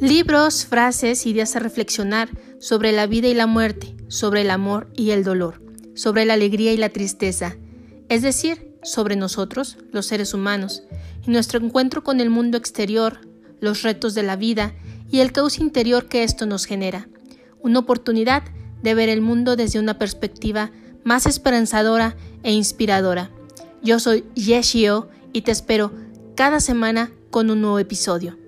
Libros, frases, ideas a reflexionar sobre la vida y la muerte, sobre el amor y el dolor, sobre la alegría y la tristeza, es decir, sobre nosotros, los seres humanos, y nuestro encuentro con el mundo exterior, los retos de la vida y el caos interior que esto nos genera. Una oportunidad de ver el mundo desde una perspectiva más esperanzadora e inspiradora. Yo soy Yeshio y te espero cada semana con un nuevo episodio.